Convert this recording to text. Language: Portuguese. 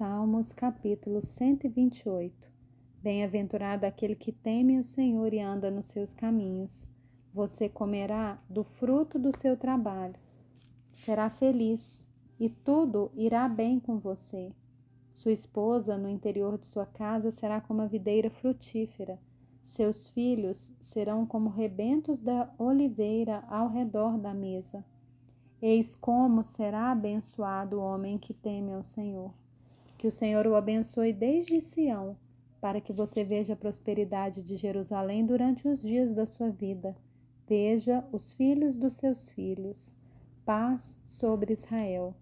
Salmos, capítulo 128. Bem-aventurado aquele que teme o Senhor e anda nos seus caminhos. Você comerá do fruto do seu trabalho. Será feliz e tudo irá bem com você. Sua esposa no interior de sua casa será como a videira frutífera. Seus filhos serão como rebentos da oliveira ao redor da mesa. Eis como será abençoado o homem que teme ao Senhor. Que o Senhor o abençoe desde Sião, para que você veja a prosperidade de Jerusalém durante os dias da sua vida. Veja os filhos dos seus filhos. Paz sobre Israel.